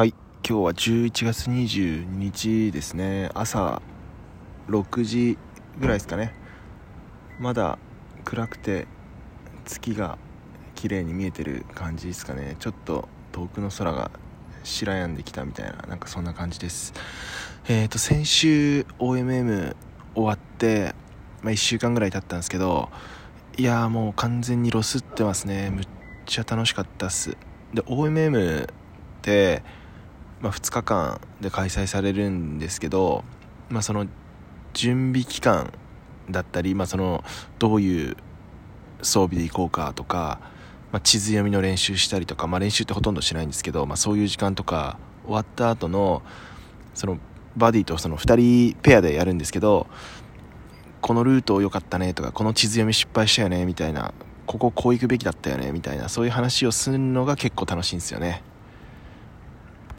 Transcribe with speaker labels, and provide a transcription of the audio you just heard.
Speaker 1: はい今日は11月22日ですね。朝6時ぐらいですかね。まだ暗くて月が綺麗に見えてる感じですかね。ちょっと遠くの空が白やんできたみたいななんかそんな感じです。えっ、ー、と先週 OMM 終わって、まあ、1週間ぐらい経ったんですけどいやーもう完全にロスってますね。むっちゃ楽しかったっす。で OMM ってまあ、2日間で開催されるんですけど、まあ、その準備期間だったり、まあ、そのどういう装備で行こうかとか、まあ、地図読みの練習したりとか、まあ、練習ってほとんどしないんですけど、まあ、そういう時間とか終わった後のそのバディとその2人ペアでやるんですけどこのルート良かったねとかこの地図読み失敗したよねみたいなこここう行くべきだったよねみたいなそういう話をするのが結構楽しいんですよね。